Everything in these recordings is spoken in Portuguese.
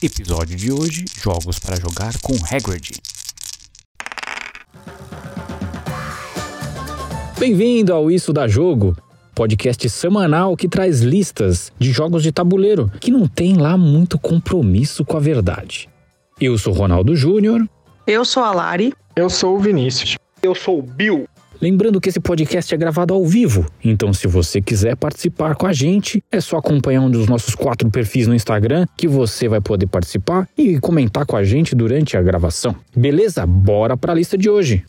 Episódio de hoje: Jogos para jogar com Hagrid. Bem-vindo ao Isso da Jogo, podcast semanal que traz listas de jogos de tabuleiro que não tem lá muito compromisso com a verdade. Eu sou Ronaldo Júnior. Eu sou a Lari. Eu sou o Vinícius. Eu sou o Bill. Lembrando que esse podcast é gravado ao vivo, então se você quiser participar com a gente, é só acompanhar um dos nossos quatro perfis no Instagram que você vai poder participar e comentar com a gente durante a gravação. Beleza? Bora para a lista de hoje.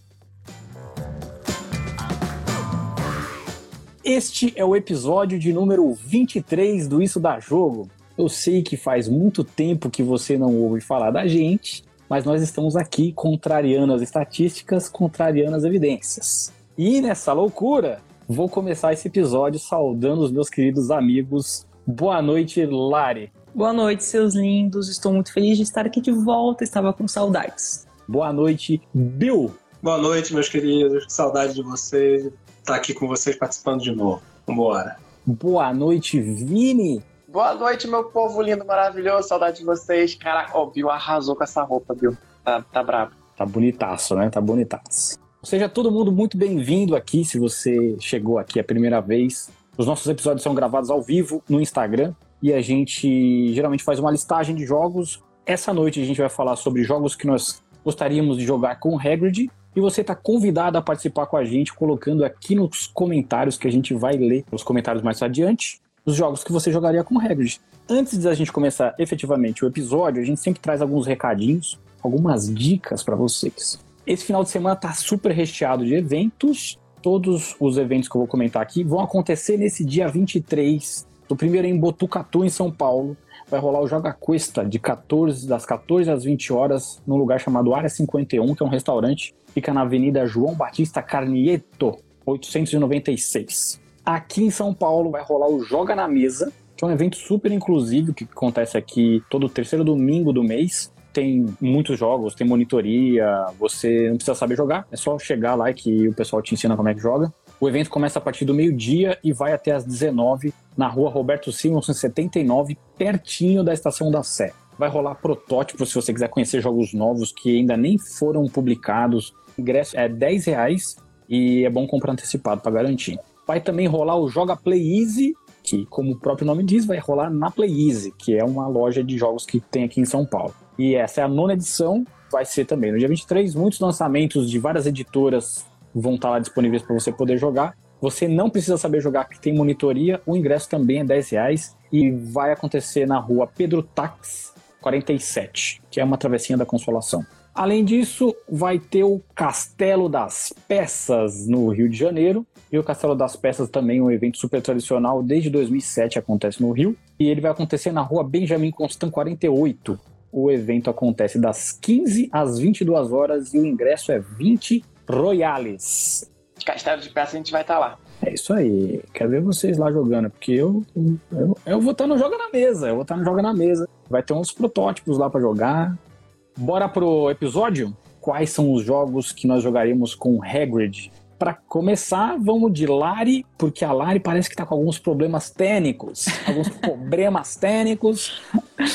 Este é o episódio de número 23 do Isso da Jogo. Eu sei que faz muito tempo que você não ouve falar da gente, mas nós estamos aqui contrariando as estatísticas, contrariando as evidências. E nessa loucura, vou começar esse episódio saudando os meus queridos amigos. Boa noite, Lari. Boa noite, seus lindos. Estou muito feliz de estar aqui de volta. Estava com saudades. Boa noite, Bill. Boa noite, meus queridos. Saudade de vocês. Estar tá aqui com vocês participando de novo. Vambora. Boa noite, Vini. Boa noite, meu povo lindo, maravilhoso. Saudade de vocês. Caraca, o Bill arrasou com essa roupa, Bill. Tá, tá brabo. Tá bonitaço, né? Tá bonitaço. Seja todo mundo muito bem-vindo aqui, se você chegou aqui a primeira vez. Os nossos episódios são gravados ao vivo no Instagram e a gente geralmente faz uma listagem de jogos. Essa noite a gente vai falar sobre jogos que nós gostaríamos de jogar com o Hagrid e você está convidado a participar com a gente colocando aqui nos comentários que a gente vai ler os comentários mais adiante os jogos que você jogaria com o Hagrid. Antes da gente começar efetivamente o episódio, a gente sempre traz alguns recadinhos, algumas dicas para vocês. Esse final de semana tá super recheado de eventos. Todos os eventos que eu vou comentar aqui vão acontecer nesse dia 23. O primeiro é em Botucatu, em São Paulo. Vai rolar o Joga Cuesta de 14, das 14 às 20 horas, num lugar chamado Área 51, que é um restaurante. Fica na Avenida João Batista Carnieto, 896. Aqui em São Paulo vai rolar o Joga na Mesa, que é um evento super inclusivo que acontece aqui todo terceiro domingo do mês tem muitos jogos, tem monitoria, você não precisa saber jogar, é só chegar lá que o pessoal te ensina como é que joga. O evento começa a partir do meio-dia e vai até às 19 na rua Roberto Simonson 79, pertinho da estação da Sé. Vai rolar protótipo se você quiser conhecer jogos novos que ainda nem foram publicados. O ingresso é 10 reais e é bom comprar antecipado para garantir. Vai também rolar o Joga Play Easy, que, como o próprio nome diz, vai rolar na Play Easy, que é uma loja de jogos que tem aqui em São Paulo. E essa é a nona edição, vai ser também no dia 23. Muitos lançamentos de várias editoras vão estar lá disponíveis para você poder jogar. Você não precisa saber jogar, que tem monitoria. O ingresso também é 10 reais e vai acontecer na rua Pedro Tax 47, que é uma travessinha da Consolação. Além disso, vai ter o Castelo das Peças no Rio de Janeiro. E o Castelo das Peças também é um evento super tradicional, desde 2007 acontece no Rio. E ele vai acontecer na rua Benjamin Constant 48, o evento acontece das 15 às 22 horas e o ingresso é 20 royales. Castelo de Peça a gente vai estar tá lá. É isso aí. Quero ver vocês lá jogando, porque eu, eu, eu vou estar no Joga na Mesa. Eu vou estar no Joga na Mesa. Vai ter uns protótipos lá para jogar. Bora pro episódio? Quais são os jogos que nós jogaríamos com Hagrid para começar, vamos de Lari, porque a Lari parece que tá com alguns problemas técnicos. Alguns problemas técnicos.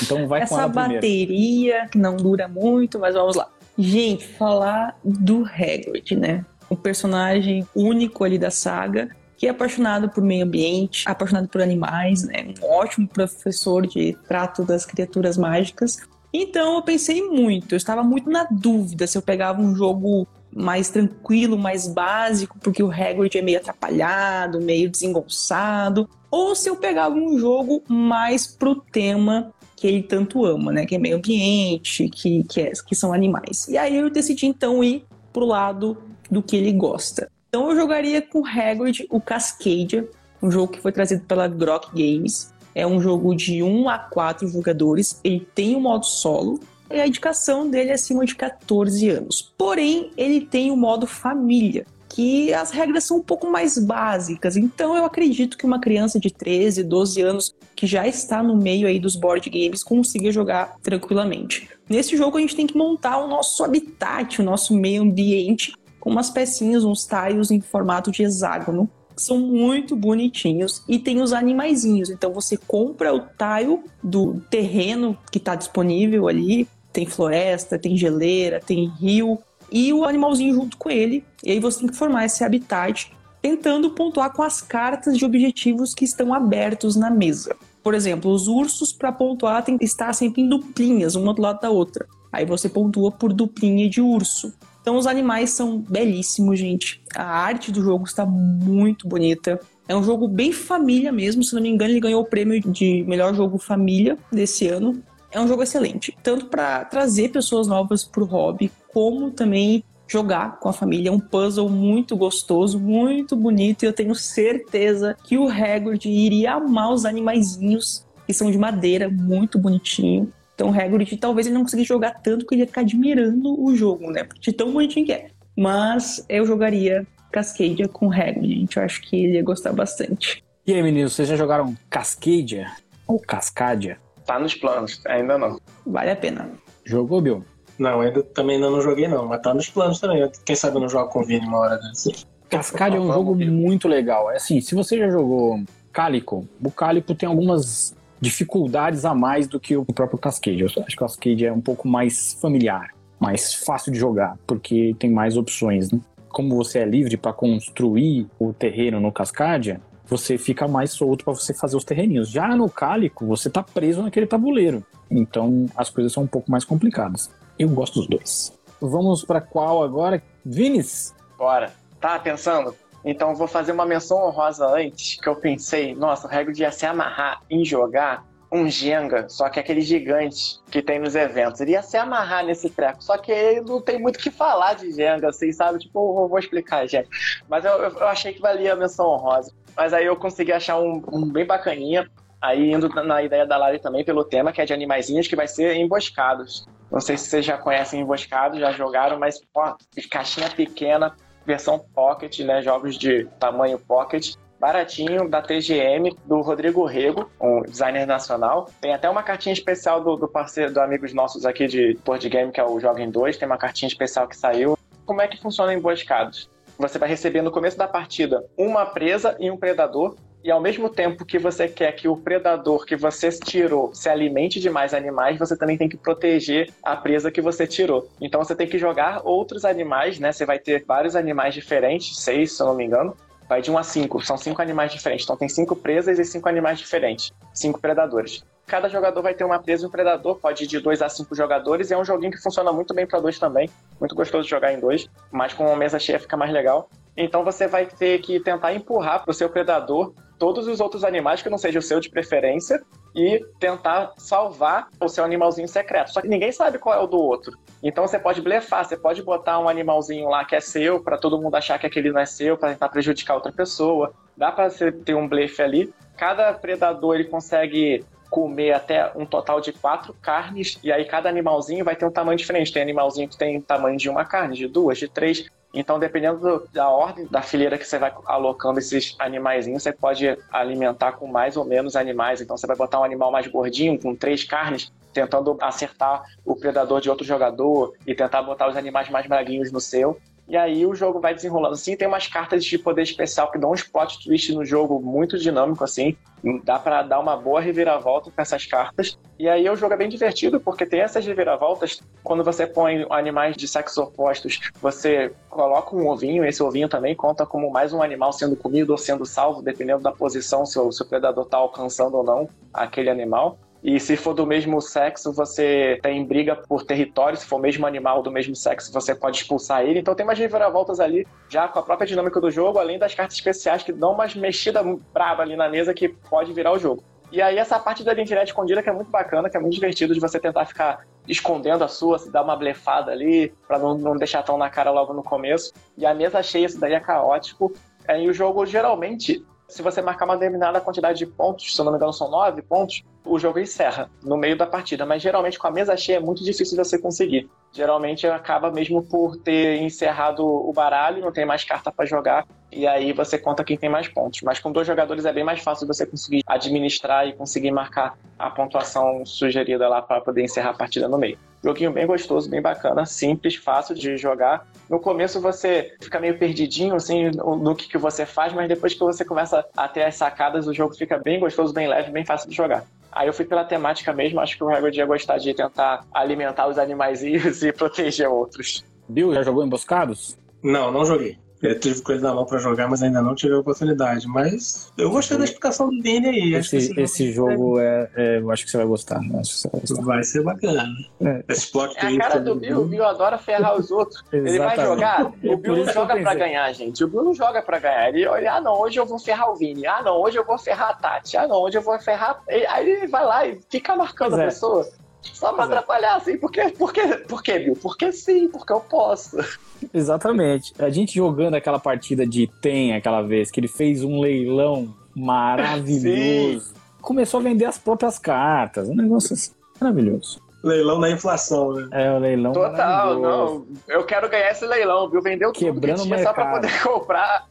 Então vai Essa com ela bateria que não dura muito, mas vamos lá. Gente, falar do Hagrid, né? Um personagem único ali da saga, que é apaixonado por meio ambiente, apaixonado por animais, né? Um ótimo professor de trato das criaturas mágicas. Então eu pensei muito, eu estava muito na dúvida se eu pegava um jogo mais tranquilo, mais básico, porque o Hagrid é meio atrapalhado, meio desengonçado, ou se eu pegava um jogo mais pro tema que ele tanto ama, né? Que é meio ambiente, que, que, é, que são animais. E aí eu decidi então ir pro lado do que ele gosta. Então eu jogaria com o Hagrid o Cascadia, um jogo que foi trazido pela Grok Games. É um jogo de 1 a 4 jogadores. Ele tem um modo solo, e a indicação dele é acima de 14 anos. Porém, ele tem o modo família, que as regras são um pouco mais básicas. Então, eu acredito que uma criança de 13, 12 anos que já está no meio aí dos board games consiga jogar tranquilamente. Nesse jogo, a gente tem que montar o nosso habitat, o nosso meio ambiente, com umas pecinhas, uns tiles em formato de hexágono. São muito bonitinhos e tem os animaizinhos. Então você compra o tile do terreno que está disponível ali. Tem floresta, tem geleira, tem rio e o animalzinho junto com ele. E aí você tem que formar esse habitat tentando pontuar com as cartas de objetivos que estão abertos na mesa. Por exemplo, os ursos para pontuar tem que estar sempre em duplinhas, uma do lado da outra. Aí você pontua por duplinha de urso. Então os animais são belíssimos, gente. A arte do jogo está muito bonita. É um jogo bem família mesmo, se não me engano, ele ganhou o prêmio de melhor jogo família desse ano. É um jogo excelente, tanto para trazer pessoas novas para o hobby, como também jogar com a família. É um puzzle muito gostoso, muito bonito, e eu tenho certeza que o Hagrid iria amar os animaizinhos que são de madeira, muito bonitinho. Então o Hagrid talvez ele não conseguisse jogar tanto porque ele ia ficar admirando o jogo, né? De tão bonitinho que é. Mas eu jogaria Cascadia com o Hagrid, gente. Eu acho que ele ia gostar bastante. E aí, meninos, vocês já jogaram Cascadia? Ou Cascadia? Tá nos planos, ainda não. Vale a pena. Jogou, Bill? Não, ainda também ainda não joguei não, mas tá nos planos também. Quem sabe eu não jogo com o Vini uma hora dessa. Cascadia é um jogo muito legal. É assim, se você já jogou Calico, o Calico tem algumas dificuldades a mais do que o próprio Cascade. Eu acho que o Cascade é um pouco mais familiar, mais fácil de jogar, porque tem mais opções, né? Como você é livre para construir o terreno no Cascadia, você fica mais solto para você fazer os terreninhos. Já no Cálico, você tá preso naquele tabuleiro. Então as coisas são um pouco mais complicadas. Eu gosto dos dois. Vamos para qual agora? Vinis? Bora. Tá pensando? Então vou fazer uma menção honrosa antes, que eu pensei, nossa, o Hagrid ia se amarrar em jogar um Jenga, só que aquele gigante que tem nos eventos. Ele ia se amarrar nesse treco, só que ele não tem muito o que falar de Jenga, assim, sabe? Tipo, eu vou explicar, gente. Mas eu, eu achei que valia a menção honrosa. Mas aí eu consegui achar um, um bem bacaninha, aí indo na ideia da Lari também pelo tema, que é de animaizinhos, que vai ser emboscados. Não sei se vocês já conhecem emboscados, já jogaram, mas, ó, caixinha pequena, versão Pocket, né? Jogos de tamanho Pocket. Baratinho, da TGM, do Rodrigo Rego, um designer nacional. Tem até uma cartinha especial do, do parceiro, do amigos nossos aqui de board game, que é o Joguem 2. Tem uma cartinha especial que saiu. Como é que funciona emboscados? Você vai receber no começo da partida uma presa e um predador e ao mesmo tempo que você quer que o predador que você tirou se alimente de mais animais, você também tem que proteger a presa que você tirou. Então você tem que jogar outros animais, né? Você vai ter vários animais diferentes, seis, se eu não me engano. Vai de um a cinco, são cinco animais diferentes. Então tem cinco presas e cinco animais diferentes, cinco predadores. Cada jogador vai ter uma presa e um predador, pode ir de dois a cinco jogadores, e é um joguinho que funciona muito bem para dois também. Muito gostoso de jogar em dois, mas com uma mesa cheia fica mais legal. Então você vai ter que tentar empurrar para o seu predador todos os outros animais que não seja o seu de preferência e tentar salvar o seu animalzinho secreto. Só que ninguém sabe qual é o do outro. Então você pode blefar, você pode botar um animalzinho lá que é seu para todo mundo achar que aquele não é seu, para tentar prejudicar outra pessoa. Dá para você ter um blefe ali. Cada predador ele consegue comer até um total de quatro carnes, e aí cada animalzinho vai ter um tamanho diferente. Tem animalzinho que tem tamanho de uma carne, de duas, de três. Então, dependendo do, da ordem da fileira que você vai alocando esses animaizinhos, você pode alimentar com mais ou menos animais. Então, você vai botar um animal mais gordinho, com três carnes, tentando acertar o predador de outro jogador e tentar botar os animais mais braguinhos no seu. E aí o jogo vai desenrolando assim. Tem umas cartas de poder especial que dão uns plot twist no jogo muito dinâmico, assim. Dá para dar uma boa reviravolta com essas cartas. E aí o jogo é bem divertido, porque tem essas reviravoltas. Quando você põe animais de sexos opostos, você coloca um ovinho. Esse ovinho também conta como mais um animal sendo comido ou sendo salvo, dependendo da posição, se o, se o predador está alcançando ou não aquele animal. E se for do mesmo sexo, você tem briga por território. Se for o mesmo animal do mesmo sexo, você pode expulsar ele. Então tem umas reviravoltas ali, já com a própria dinâmica do jogo, além das cartas especiais que dão umas mexidas brava ali na mesa que pode virar o jogo. E aí essa parte da identidade escondida que é muito bacana, que é muito divertido de você tentar ficar escondendo a sua, se dar uma blefada ali, para não, não deixar tão na cara logo no começo. E a mesa cheia, isso daí é caótico. É, e o jogo geralmente se você marcar uma determinada quantidade de pontos, se eu não me engano são nove pontos, o jogo encerra no meio da partida. Mas geralmente com a mesa cheia é muito difícil de você conseguir. Geralmente acaba mesmo por ter encerrado o baralho, não tem mais carta para jogar, e aí você conta quem tem mais pontos. Mas com dois jogadores é bem mais fácil você conseguir administrar e conseguir marcar a pontuação sugerida lá para poder encerrar a partida no meio. Joguinho bem gostoso, bem bacana, simples, fácil de jogar. No começo você fica meio perdidinho, assim, no que, que você faz, mas depois que você começa a ter as sacadas, o jogo fica bem gostoso, bem leve, bem fácil de jogar. Aí eu fui pela temática mesmo, acho que o Hagrid ia gostar de tentar alimentar os animaizinhos e proteger outros. Bill, já jogou Emboscados? Não, não joguei. Eu tive coisa na mão pra jogar, mas ainda não tive a oportunidade. Mas eu gostei da explicação do Vini aí. Esse, esse, esse jogo, é, é, eu acho que você vai gostar. Né? Você vai, gostar. vai, ser bacana. É. Esse plot é a cara do Bill. O Bill adora ferrar os outros. Ele vai jogar. O Bill não joga pra ganhar, gente. O Bill não joga pra ganhar. Ele olha, ah, não, hoje eu vou ferrar o Vini. Ah, não, hoje eu vou ferrar a Tati. Ah, não, hoje eu vou ferrar. Aí ele vai lá e fica marcando a é. pessoa. Só pra atrapalhar, assim, porque, porque, porque, Bill? Porque sim, porque eu posso. Exatamente. A gente jogando aquela partida de Tem aquela vez, que ele fez um leilão maravilhoso. Sim. Começou a vender as próprias cartas. Um negócio assim, maravilhoso. Leilão da inflação, né? É, o leilão. Total, não. Eu quero ganhar esse leilão, viu? Vendeu Quebrando tudo que tinha só pra poder comprar.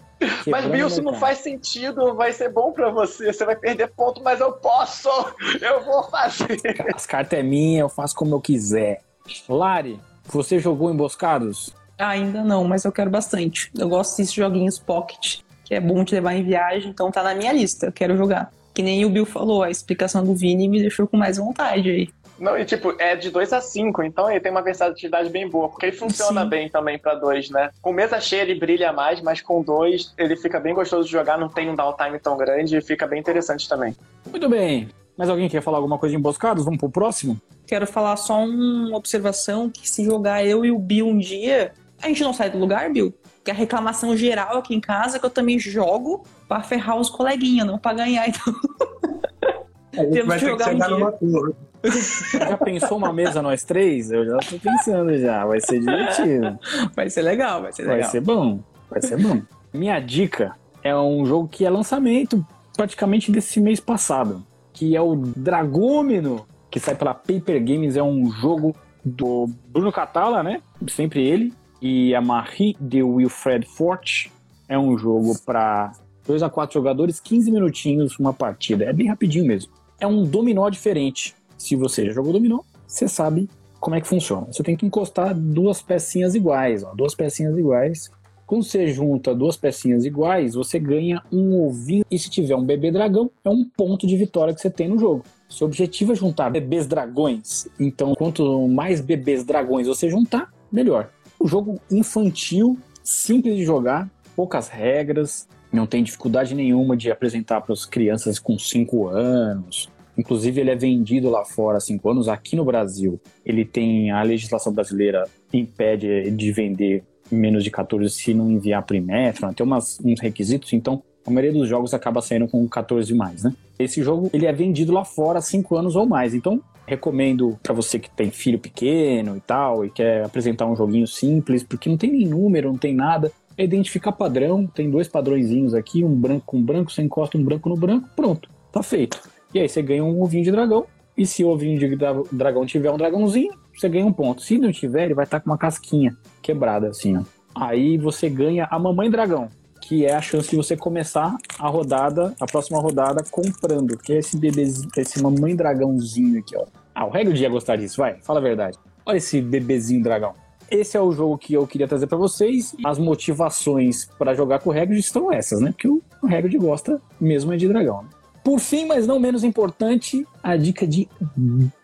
Mas, Bill, isso não faz sentido, vai ser bom pra você, você vai perder ponto, mas eu posso, eu vou fazer. As cartas é minha, eu faço como eu quiser. Lari, você jogou Emboscados? Ainda não, mas eu quero bastante. Eu gosto desses joguinhos pocket, que é bom te levar em viagem, então tá na minha lista, eu quero jogar. Que nem o Bill falou, a explicação do Vini me deixou com mais vontade aí. Não, e tipo, é de 2 a 5, então ele tem uma versatilidade bem boa, porque ele funciona Sim. bem também para dois, né? Com mesa cheia ele brilha mais, mas com dois ele fica bem gostoso de jogar, não tem um downtime tão grande e fica bem interessante também. Muito bem. Mais alguém quer falar alguma coisa de emboscados? Vamos pro próximo? Quero falar só uma observação, que se jogar eu e o Bill um dia, a gente não sai do lugar, Bill? Que a reclamação geral aqui em casa é que eu também jogo para ferrar os coleguinhas, não para ganhar, então. A gente vai que jogar ter que um numa. Já pensou uma mesa nós três? Eu já tô pensando já. Vai ser divertido. Vai ser legal, vai ser legal. Vai ser bom. Vai ser bom. Minha dica é um jogo que é lançamento praticamente desse mês passado, que é o Dragômino, que sai pela Paper Games. É um jogo do Bruno Catala, né? Sempre ele. E a Marie de Wilfred Forte. É um jogo para 2 a 4 jogadores, 15 minutinhos, uma partida. É bem rapidinho mesmo. É um dominó diferente. Se você já jogou dominó, você sabe como é que funciona. Você tem que encostar duas pecinhas iguais, ó, duas pecinhas iguais. Quando você junta duas pecinhas iguais, você ganha um ovinho. E se tiver um bebê dragão, é um ponto de vitória que você tem no jogo. Seu objetivo é juntar bebês dragões. Então, quanto mais bebês dragões você juntar, melhor. O jogo infantil, simples de jogar, poucas regras, não tem dificuldade nenhuma de apresentar para as crianças com 5 anos. Inclusive, ele é vendido lá fora há 5 anos. Aqui no Brasil, ele tem a legislação brasileira impede de vender menos de 14 se não enviar para Metro, né? tem umas, uns requisitos, então a maioria dos jogos acaba saindo com 14 mais, né? Esse jogo ele é vendido lá fora há 5 anos ou mais, então recomendo para você que tem filho pequeno e tal e quer apresentar um joguinho simples, porque não tem nem número, não tem nada é identificar padrão, tem dois padrõezinhos aqui, um branco com branco, você encosta um branco no branco, pronto, tá feito. E aí você ganha um ovinho de dragão, e se o ovinho de dragão tiver um dragãozinho, você ganha um ponto. Se não tiver, ele vai estar tá com uma casquinha quebrada assim, ó. Aí você ganha a mamãe dragão, que é a chance de você começar a rodada, a próxima rodada, comprando, que é esse bebezinho, esse mamãe dragãozinho aqui, ó. Ah, o Regra ia gostar disso, vai, fala a verdade. Olha esse bebezinho dragão. Esse é o jogo que eu queria trazer para vocês. As motivações para jogar com o Hagrid estão essas, né? Porque o Hagrid gosta mesmo é de dragão. Né? Por fim, mas não menos importante, a dica de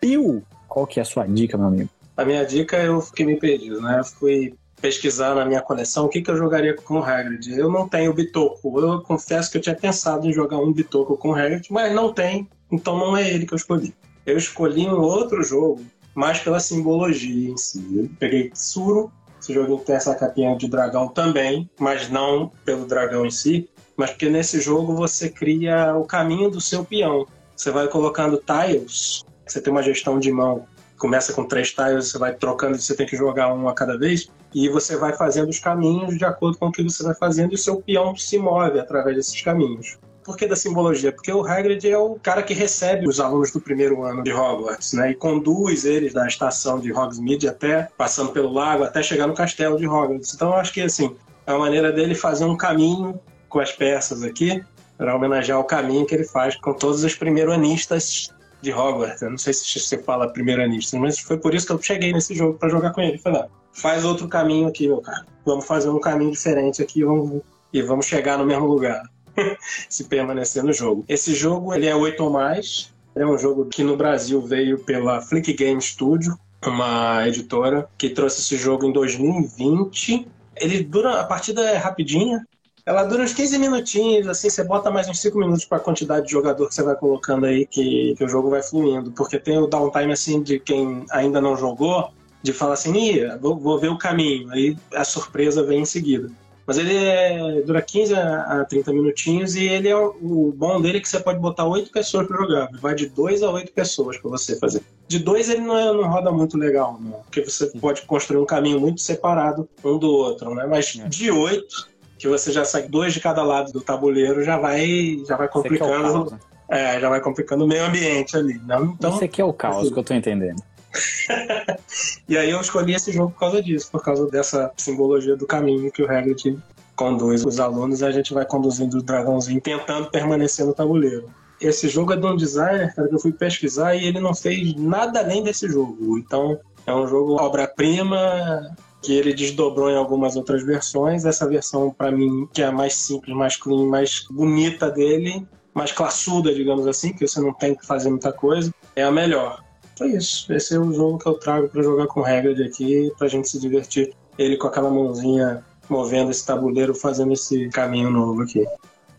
Bill. Qual que é a sua dica, meu amigo? A minha dica, eu fiquei meio perdido, né? Eu fui pesquisar na minha coleção o que, que eu jogaria com o Hagrid. Eu não tenho Bitoco. Eu confesso que eu tinha pensado em jogar um Bitoco com o Hagrid, mas não tem, então não é ele que eu escolhi. Eu escolhi um outro jogo mais pela simbologia em si. Eu peguei Tsuro, esse joguinho tem essa capinha de dragão também, mas não pelo dragão em si, mas porque nesse jogo você cria o caminho do seu peão. Você vai colocando tiles, você tem uma gestão de mão, começa com três tiles, você vai trocando, você tem que jogar um a cada vez, e você vai fazendo os caminhos de acordo com o que você vai fazendo, e o seu peão se move através desses caminhos. Por que da simbologia? Porque o Hagrid é o cara que recebe os alunos do primeiro ano de Hogwarts, né? E conduz eles da estação de Hogsmeade até, passando pelo lago, até chegar no castelo de Hogwarts. Então eu acho que, assim, é uma maneira dele fazer um caminho com as peças aqui, para homenagear o caminho que ele faz com todos os primeiro-anistas de Hogwarts. Eu não sei se você fala primeira-nista, mas foi por isso que eu cheguei nesse jogo para jogar com ele. Falei, ah, faz outro caminho aqui, meu cara. Vamos fazer um caminho diferente aqui vamos, e vamos chegar no mesmo lugar. se permanecer no jogo. Esse jogo ele é 8 ou mais. É um jogo que no Brasil veio pela Flick Game Studio, uma editora que trouxe esse jogo em 2020. Ele dura, a partida é rapidinha, ela dura uns 15 minutinhos, assim, você bota mais uns 5 minutos para a quantidade de jogador que você vai colocando aí, que, que o jogo vai fluindo. Porque tem o downtime, assim, de quem ainda não jogou, de falar assim, Ih, vou, vou ver o caminho, aí a surpresa vem em seguida. Mas ele é, dura 15 a 30 minutinhos e ele é o bom dele é que você pode botar 8 pessoas para jogar. Vai de 2 a 8 pessoas para você fazer. De 2 ele não, é, não roda muito legal, não, porque você pode construir um caminho muito separado um do outro, né? Mas é. de 8, que você já sai dois de cada lado do tabuleiro, já vai, já vai é complicando. É, é, já vai complicando o meio ambiente ali. Não? Então, Esse aqui é o caos assim. que eu tô entendendo. e aí eu escolhi esse jogo por causa disso, por causa dessa simbologia do caminho que o Hagrid conduz os alunos e a gente vai conduzindo o dragãozinho tentando permanecer no tabuleiro. Esse jogo é de um designer, cara, que eu fui pesquisar e ele não fez nada além desse jogo. Então, é um jogo obra-prima que ele desdobrou em algumas outras versões. Essa versão, para mim, que é a mais simples, mais clean, mais bonita dele, mais classuda, digamos assim, que você não tem que fazer muita coisa, é a melhor. É isso. Esse é o jogo que eu trago para jogar com regra de aqui, pra gente se divertir. Ele com aquela mãozinha movendo esse tabuleiro, fazendo esse caminho novo aqui.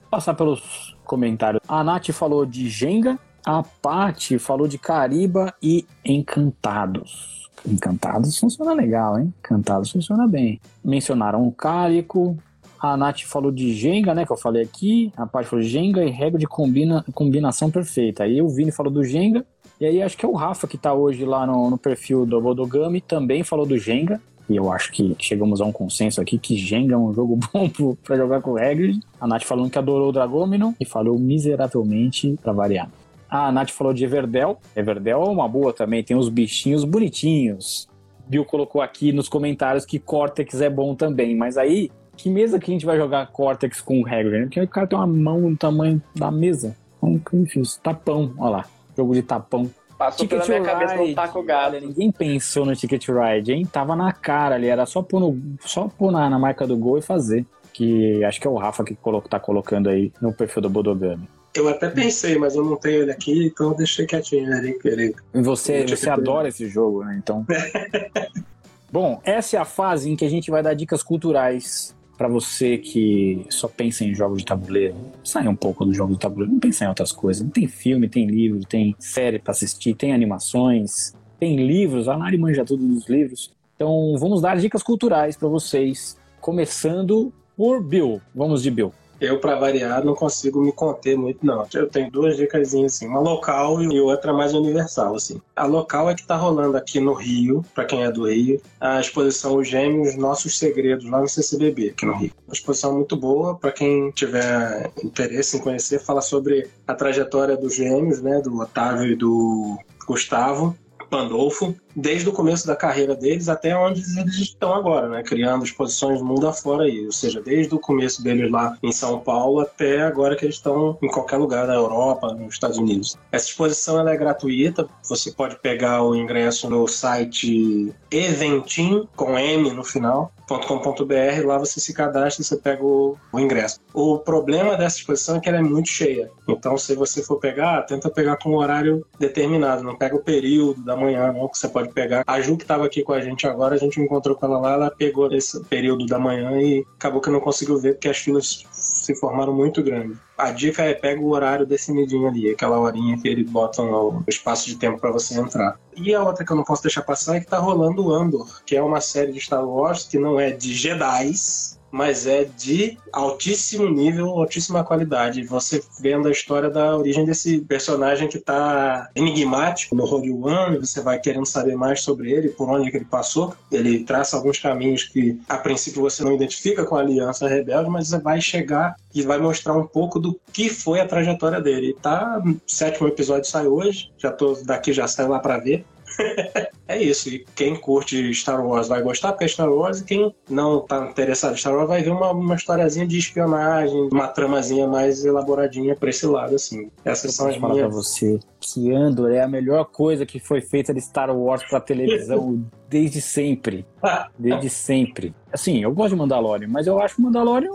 Passar pelos comentários. A Nath falou de Jenga, a Paty falou de Cariba e Encantados. Encantados funciona legal, hein? Encantados funciona bem. Mencionaram o Cálico. A Nath falou de Jenga, né? Que eu falei aqui. A Paty falou Jenga e regra de combina, combinação perfeita. Aí o Vini falou do Jenga. E aí acho que é o Rafa que tá hoje lá no, no perfil do Bodogami, também falou do Jenga. E eu acho que chegamos a um consenso aqui que Jenga é um jogo bom para jogar com o Hagrid. A Nath falando que adorou o Dragomino e falou miseravelmente para variar. A Nath falou de Everdell. Everdell é uma boa também, tem uns bichinhos bonitinhos. Bill colocou aqui nos comentários que Cortex é bom também, mas aí, que mesa que a gente vai jogar Cortex com o Hagrid? Porque o cara tem uma mão no tamanho da mesa. Um difícil. Tapão, olha lá jogo de tapão. Passou Ticket pela minha Ride, cabeça no taco gato. Ninguém pensou no Ticket Ride, hein? Tava na cara ali, era só pôr, no, só pôr na, na marca do gol e fazer. Que acho que é o Rafa que colo, tá colocando aí no perfil do Bodogami. Eu até pensei, mas eu não tenho ele aqui, então eu deixei quietinho ali. Ele, e você, você adora esse jogo, né? Então. Bom, essa é a fase em que a gente vai dar dicas culturais para você que só pensa em jogos de tabuleiro, sai um pouco do jogo de tabuleiro, não pensa em outras coisas. Tem filme, tem livro, tem série para assistir, tem animações, tem livros, a Nari manja tudo dos livros. Então vamos dar dicas culturais para vocês, começando por Bill. Vamos de Bill. Eu, para variar, não consigo me conter muito, não. Eu tenho duas dicas, assim, uma local e outra mais universal, assim. A local é que tá rolando aqui no Rio, para quem é do Rio, a exposição Os Gêmeos Nossos Segredos, lá no CCBB, aqui no Rio. Uma exposição muito boa, para quem tiver interesse em conhecer, fala sobre a trajetória dos gêmeos, né, do Otávio e do Gustavo, Pandolfo, desde o começo da carreira deles até onde eles estão agora, né? Criando exposições mundo afora aí. Ou seja, desde o começo deles lá em São Paulo até agora que eles estão em qualquer lugar da Europa, nos Estados Unidos. Essa exposição ela é gratuita, você pode pegar o ingresso no site Eventim, com M no final, .com.br, lá você se cadastra e você pega o, o, ingresso. O problema dessa exposição é que ela é muito cheia. Então, se você for pegar, tenta pegar com um horário determinado, não pega o período da manhã, não, que você pode pegar. A Ju, que estava aqui com a gente agora, a gente encontrou com ela lá, ela pegou esse período da manhã e acabou que não conseguiu ver porque as filas se formaram muito grandes. A dica é pega o horário definidinho ali, aquela horinha que eles botam no espaço de tempo para você entrar. E a outra que eu não posso deixar passar é que tá rolando o Andor, que é uma série de Star Wars que não é de Jedi's, mas é de altíssimo nível, altíssima qualidade. Você vendo a história da origem desse personagem que está enigmático no Rogue One, você vai querendo saber mais sobre ele, por onde ele passou. Ele traça alguns caminhos que a princípio você não identifica com a Aliança Rebelde, mas você vai chegar e vai mostrar um pouco do que foi a trajetória dele. Tá, o sétimo episódio sai hoje, já tô daqui já saio lá para ver. É isso. E quem curte Star Wars vai gostar porque é Star Wars, e quem não tá interessado em Star Wars vai ver uma, uma historiazinha de espionagem, uma tramazinha mais elaboradinha pra esse lado, assim. Essas são as falar minhas. pra você que Andor é a melhor coisa que foi feita de Star Wars pra televisão desde sempre. Desde sempre. Assim, eu gosto de Mandalorian, mas eu acho Mandalorian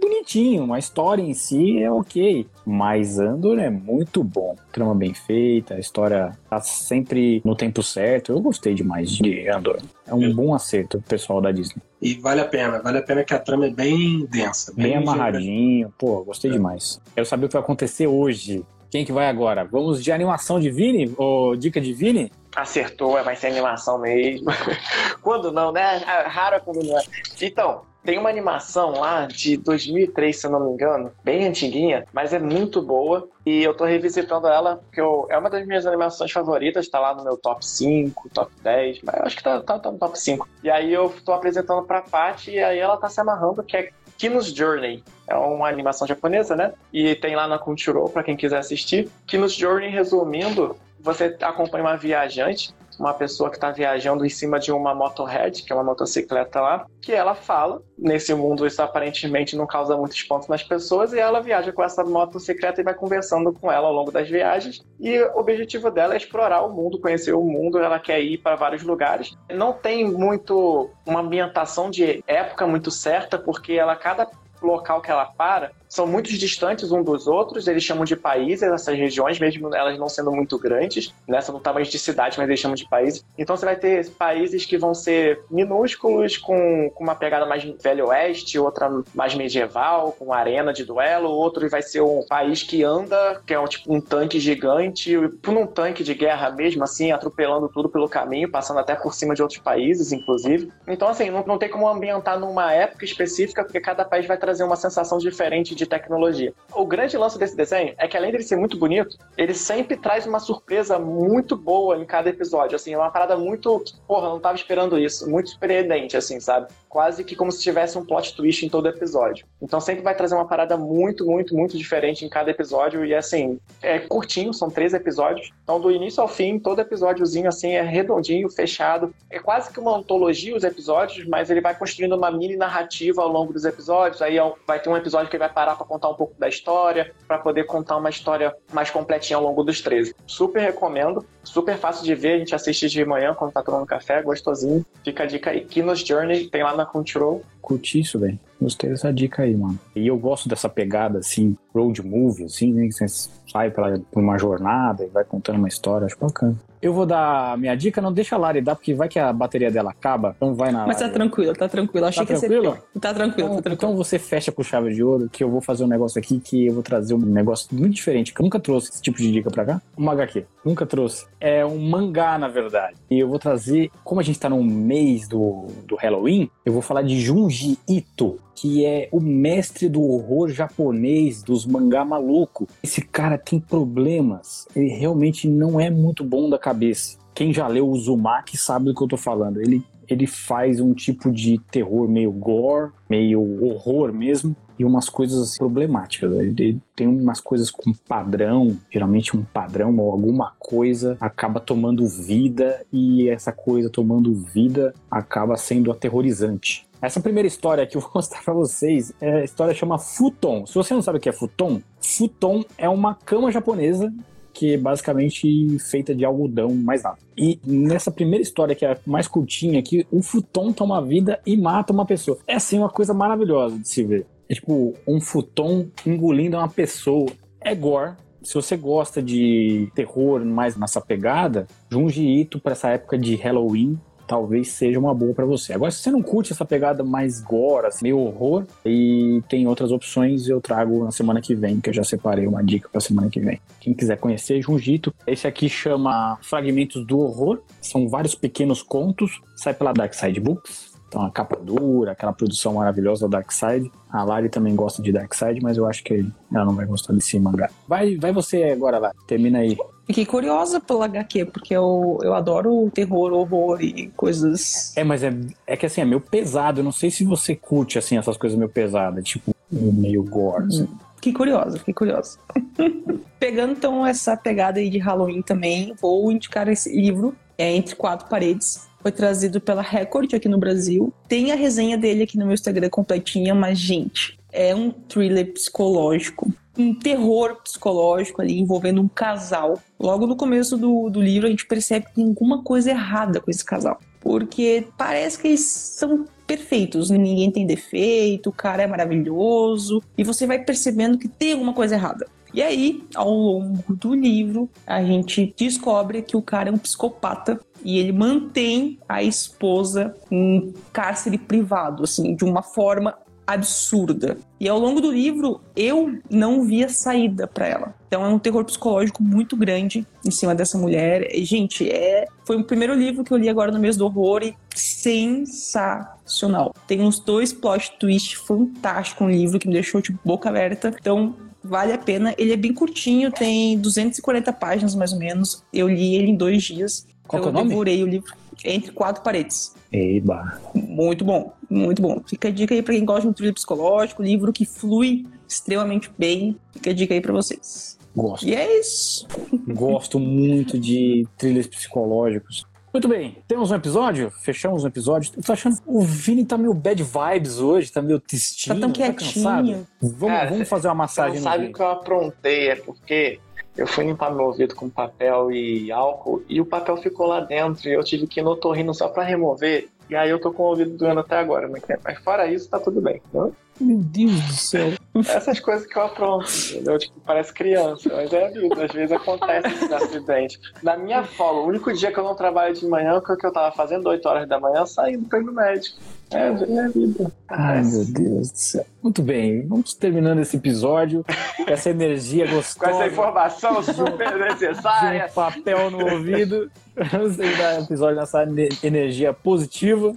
bonitinho, uma história em si é ok. Mas Andor é muito bom. Trama bem feita, a história tá sempre no tempo certo. Eu gostei demais de Andor. É um bom acerto, pessoal da Disney. E vale a pena, vale a pena que a trama é bem densa. Bem amarradinho. Pô, gostei demais. Quero saber o que vai acontecer hoje. Quem que vai agora? Vamos de animação de Vini? Ou dica de Vini? Acertou, é, vai ser animação mesmo. quando não, né? É raro quando não é. Então, tem uma animação lá de 2003, se eu não me engano, bem antiguinha, mas é muito boa. E eu tô revisitando ela, porque eu, é uma das minhas animações favoritas, tá lá no meu top 5, top 10, mas eu acho que tá, tá, tá no top 5. E aí eu tô apresentando pra Paty e aí ela tá se amarrando, que é Kinos Journey. É uma animação japonesa, né? E tem lá na Crunchyroll pra quem quiser assistir. Kinos Journey, resumindo, você acompanha uma viajante uma pessoa que está viajando em cima de uma motorhead, que é uma motocicleta lá, que ela fala. Nesse mundo, isso aparentemente não causa muito espanto nas pessoas, e ela viaja com essa motocicleta e vai conversando com ela ao longo das viagens. E o objetivo dela é explorar o mundo, conhecer o mundo, ela quer ir para vários lugares. Não tem muito uma ambientação de época muito certa, porque ela, cada local que ela para, são muito distantes um dos outros, eles chamam de países essas regiões, mesmo elas não sendo muito grandes, né, no tamanho de cidade, mas eles chamam de países. Então você vai ter países que vão ser minúsculos, com, com uma pegada mais velho oeste, outra mais medieval, com arena de duelo, outro vai ser um país que anda, que é um, tipo um tanque gigante, por um tanque de guerra mesmo, assim, atropelando tudo pelo caminho, passando até por cima de outros países, inclusive. Então, assim, não, não tem como ambientar numa época específica, porque cada país vai trazer uma sensação diferente de tecnologia. O grande lance desse desenho é que, além dele ser muito bonito, ele sempre traz uma surpresa muito boa em cada episódio. Assim, é uma parada muito. Porra, não tava esperando isso. Muito surpreendente, assim, sabe? Quase que como se tivesse um plot twist em todo episódio. Então sempre vai trazer uma parada muito, muito, muito diferente em cada episódio. E assim, é curtinho, são três episódios. Então, do início ao fim, todo episódiozinho assim é redondinho, fechado. É quase que uma antologia os episódios, mas ele vai construindo uma mini narrativa ao longo dos episódios. Aí é vai ter um episódio que vai parar para contar um pouco da história, para poder contar uma história mais completinha ao longo dos 13. Super recomendo, super fácil de ver, a gente assiste de manhã quando tá tomando café, gostosinho. Fica a dica aí, Kinos Journey, tem lá na Crunchyroll. Curti isso, velho. Gostei dessa dica aí, mano. E eu gosto dessa pegada, assim, road movie, assim, né? Que você sai pra, por uma jornada e vai contando uma história, acho bacana. Eu vou dar minha dica, não deixa a Lari dar, porque vai que a bateria dela acaba, então vai na Mas tá tranquilo, tá tranquilo. Achei Tá que ia ser tranquilo? pior. Tá tranquilo, Então, tá tranquilo. então você fecha com chave de ouro, que eu vou fazer um negócio aqui que eu vou trazer um negócio muito diferente, que eu nunca trouxe esse tipo de dica pra cá. Uma HQ. Nunca trouxe. É um mangá, na verdade. E eu vou trazer, como a gente tá no mês do, do Halloween, eu vou falar de Junji Ito, que é o mestre do horror japonês, dos mangá maluco. Esse cara tem problemas. Ele realmente não é muito bom da cabeça. Quem já leu o Uzumaki sabe do que eu tô falando. Ele ele faz um tipo de terror meio gore, meio horror mesmo, e umas coisas problemáticas. Ele tem umas coisas com padrão, geralmente um padrão ou alguma coisa acaba tomando vida, e essa coisa tomando vida acaba sendo aterrorizante. Essa primeira história que eu vou mostrar pra vocês, é a história chama Futon. Se você não sabe o que é futon, futon é uma cama japonesa que é basicamente feita de algodão, mais nada. E nessa primeira história, que é a mais curtinha aqui, um futon toma vida e mata uma pessoa. É assim uma coisa maravilhosa de se ver. É tipo um futon engolindo uma pessoa. É gore. Se você gosta de terror mais nessa pegada, Junji Ito para essa época de Halloween talvez seja uma boa para você. Agora, se você não curte essa pegada mais gore, assim, meio horror, e tem outras opções, eu trago na semana que vem, que eu já separei uma dica para semana que vem. Quem quiser conhecer Junjito, esse aqui chama Fragmentos do Horror, são vários pequenos contos, sai pela Dark Side Books. Então, a capa dura, aquela produção maravilhosa da Dark Side. A Lari também gosta de Dark Side, mas eu acho que ela não vai gostar desse mangá. Vai, vai você agora lá, termina aí. Fiquei curiosa pela HQ, porque eu, eu adoro terror, horror e coisas. É, mas é, é que assim, é meio pesado. Eu não sei se você curte, assim, essas coisas meio pesadas, tipo, meio gore. assim. Fiquei curiosa, fiquei curiosa. Pegando então essa pegada aí de Halloween também, vou indicar esse livro. é Entre Quatro Paredes. Foi trazido pela Record aqui no Brasil. Tem a resenha dele aqui no meu Instagram completinha, mas, gente, é um thriller psicológico. Um terror psicológico ali envolvendo um casal. Logo no começo do, do livro, a gente percebe que tem alguma coisa errada com esse casal. Porque parece que eles são perfeitos, ninguém tem defeito, o cara é maravilhoso, e você vai percebendo que tem alguma coisa errada. E aí, ao longo do livro, a gente descobre que o cara é um psicopata e ele mantém a esposa em cárcere privado, assim, de uma forma absurda. E ao longo do livro, eu não via saída para ela. Então é um terror psicológico muito grande em cima dessa mulher. E, gente, é foi o primeiro livro que eu li agora no mês do horror e sensacional. Tem uns dois plot twists fantásticos no livro que me deixou de boca aberta. Então, vale a pena. Ele é bem curtinho, tem 240 páginas mais ou menos. Eu li ele em dois dias. Qual eu é o nome? devorei o livro entre quatro paredes. Eba. Muito bom, muito bom. Fica a dica aí pra quem gosta de um thriller psicológico, livro que flui extremamente bem. Fica a dica aí pra vocês. Gosto. E é isso. Gosto muito de thrillers psicológicos. Muito bem, temos um episódio? Fechamos um episódio. Eu tô achando que o Vini tá meio bad vibes hoje, tá meio tristinho. Tá tão cansado. quietinho. Vamos, Cara, vamos fazer uma Você massagem não no sabe o que eu aprontei, é porque eu fui limpar meu ouvido com papel e álcool e o papel ficou lá dentro e eu tive que ir no otorrino só pra remover. E aí eu tô com o ouvido doendo até agora, mas, fora isso tá tudo bem. entendeu? Meu Deus do céu. Essas coisas que eu apronto, entendeu? Tipo, parece criança, mas é a vida. Às vezes acontece esse acidente. Na minha folga, o único dia que eu não trabalho de manhã, que é o que eu tava fazendo 8 horas da manhã, saindo pra ir no médico. É, é a vida. Ai, meu Deus do céu. Muito bem, vamos terminando esse episódio com essa energia Com gostosa. essa informação super necessária. um papel no ouvido. Vamos terminar o episódio nessa ene- energia positiva.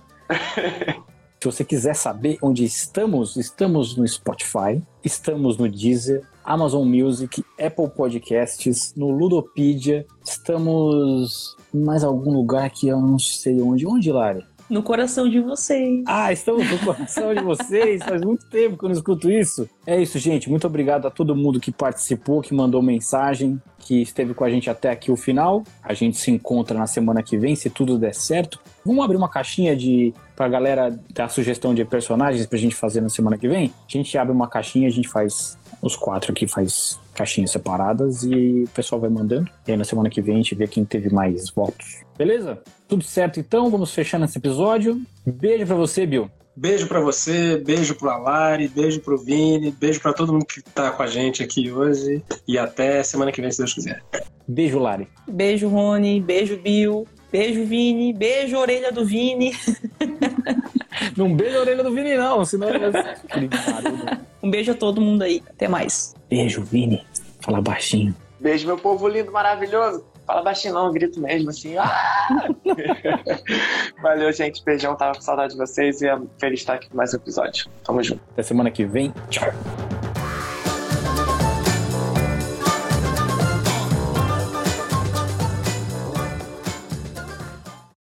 Se você quiser saber onde estamos, estamos no Spotify, estamos no Deezer, Amazon Music, Apple Podcasts, no Ludopedia, estamos em mais algum lugar que eu não sei onde. Onde, Lari? No coração de vocês. Ah, estamos no coração de vocês. Faz muito tempo que eu não escuto isso. É isso, gente. Muito obrigado a todo mundo que participou, que mandou mensagem, que esteve com a gente até aqui o final. A gente se encontra na semana que vem, se tudo der certo. Vamos abrir uma caixinha de pra galera dar sugestão de personagens pra gente fazer na semana que vem? A gente abre uma caixinha, a gente faz os quatro aqui faz caixinhas separadas e o pessoal vai mandando. E aí na semana que vem a gente vê quem teve mais votos. Beleza? Tudo certo então, vamos fechando esse episódio. Beijo pra você, Bill. Beijo pra você, beijo pro Alari, beijo pro Vini, beijo pra todo mundo que tá com a gente aqui hoje. E até semana que vem, se Deus quiser. Beijo, Lari. Beijo, Rony. Beijo, Bill. Beijo, Vini. Beijo, orelha do Vini. Não beija a orelha do Vini, não, senão ele vai. Um beijo a todo mundo aí. Até mais. Beijo, Vini. Fala baixinho. Beijo, meu povo lindo, maravilhoso. Fala baixinho não, eu grito mesmo, assim. Ah! Valeu, gente. Beijão, tava com saudade de vocês e é feliz estar aqui com mais um episódio. Tamo junto. Até semana que vem. Tchau.